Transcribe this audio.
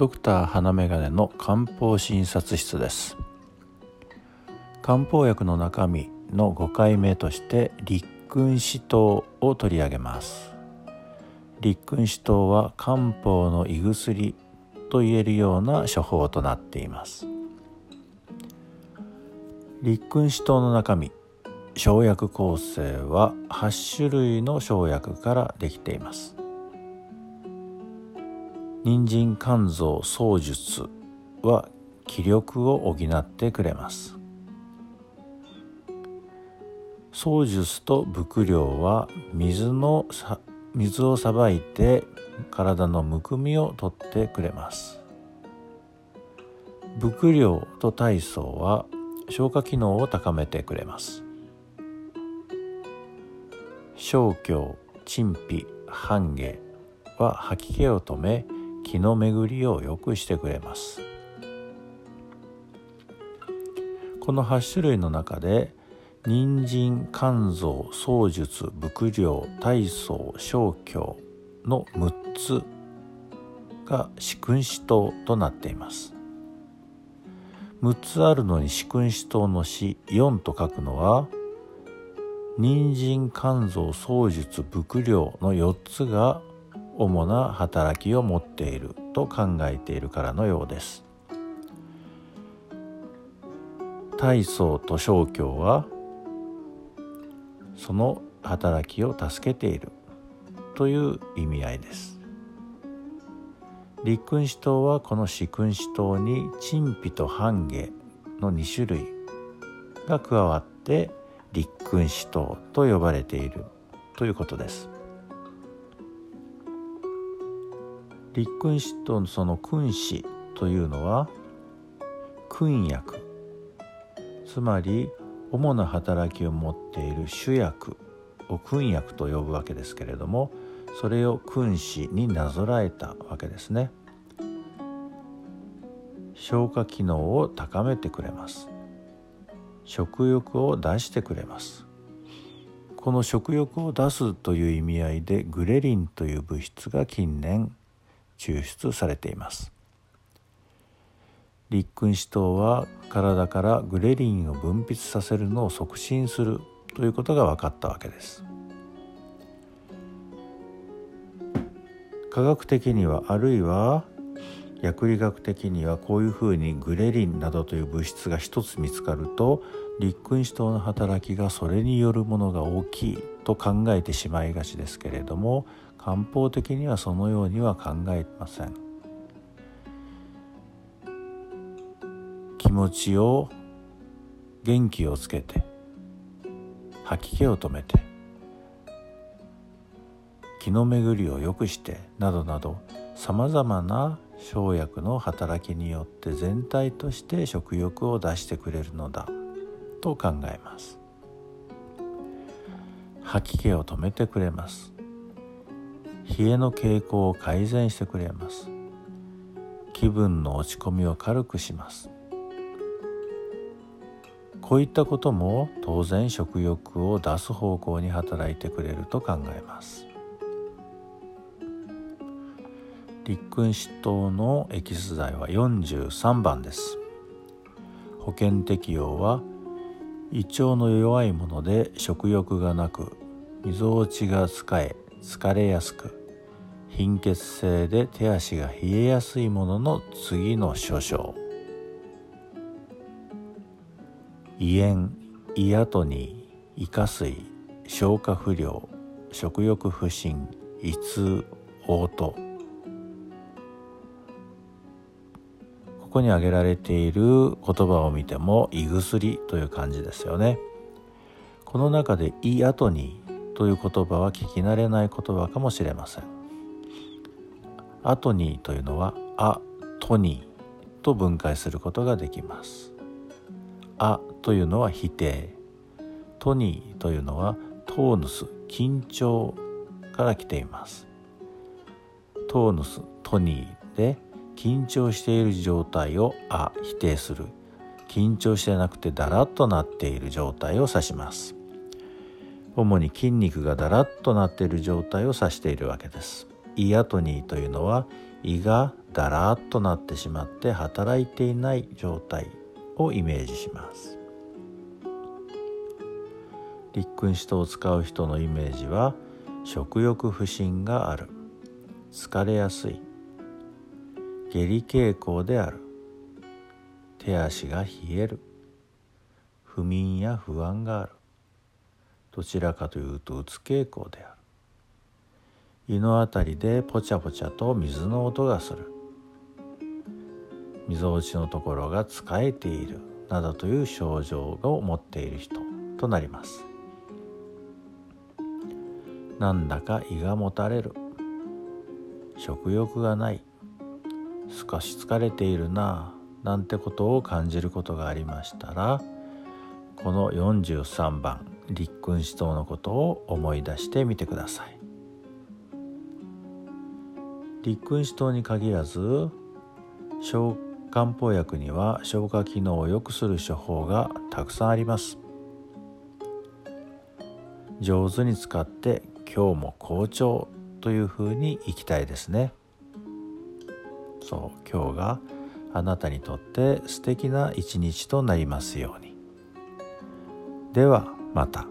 ドクター花眼鏡の漢方診察室です。漢方薬の中身の5回目として立君子湯を取り上げます。立君子湯は漢方の胃薬と言えるような処方となっています。立君子湯の中身生薬構成は8種類の生薬からできています。人参肝臓創術は気力を補ってくれます。創術と伏量は水の水をさばいて体のむくみを取ってくれます。伏量と体操は消化機能を高めてくれます。小胸陳皮半下は吐き気を止め気の巡りを良くしてくれます。この8種類の中で人参肝臓創術伏量体操小胸の6つが四君子湯となっています。6つあるのに四君子湯の死4と書くのは人参肝臓創術伏量の4つが主な働きを持っていると考えているからのようです。体操と小教はその働きを助けているという意味合いです。立君子湯はこの四君子湯に陳皮と半下の2種類が加わって立君子湯と呼ばれているということです。立君子とその君子というのは君薬つまり主な働きを持っている主薬を君薬と呼ぶわけですけれどもそれを君子になぞらえたわけですね。消化機能を高めてくれます。食欲を出してくれます。この食欲を出すという意味合いでグレリンという物質が近年抽出されています。立君子糖は体からグレリンを分泌させるのを促進するということが分かったわけです。科学的にはあるいは薬理学的にはこういうふうにグレリンなどという物質が一つ見つかると立君子糖の働きがそれによるものが大きいと考えてしまいがちですけれども漢方的にはそのようには考えません。気持ちを元気をつけて吐き気を止めて気の巡りを良くしてなどなどさまざまな生薬の働きによって全体として食欲を出してくれるのだと考えます。吐き気を止めてくれます。冷えの傾向を改善してくれます。気分の落ち込みを軽くします。こういったことも当然食欲を出す方向に働いてくれると考えます。立君子糖のエキス剤は43番です。保険適用は胃腸の弱いもので食欲がなくみぞおちが使え疲れやすく貧血性で手足が冷えやすいものの次の諸症。胃炎胃アトニー胃下垂消化不良食欲不振胃痛嘔吐。ここに挙げられている言葉を見ても胃薬という感じですよね。この中で胃アトニーという言葉は聞き慣れない言葉かもしれません。アトニーというのはアトニーと分解することができます。アというのは否定。トニーというのはトーヌス緊張から来ています。トーヌストニーで緊張している状態をあ否定する。緊張してなくてだらっとなっている状態を指します。主に筋肉がだらっとなっている状態を指しているわけです。イアトニーというのは胃がだらっとなってしまって働いていない状態をイメージします。立君子とを使う人のイメージは食欲不振がある。疲れやすい。下痢傾向である。手足が冷える。不眠や不安がある。どちらかというとうつ傾向である。胃のあたりでポチャポチャと水の音がする。みぞおちのところが使えている。などという症状を持っている人となります。なんだか胃がもたれる。食欲がない。少し疲れているななんてことを感じることがありましたらこの43番立君子等のことを思い出してみてください。立君子等に限らず小漢方薬には消化機能を良くする処方がたくさんあります。上手に使って今日も好調というふうにいきたいですね。そう今日があなたにとって素敵な一日となりますようにではまた。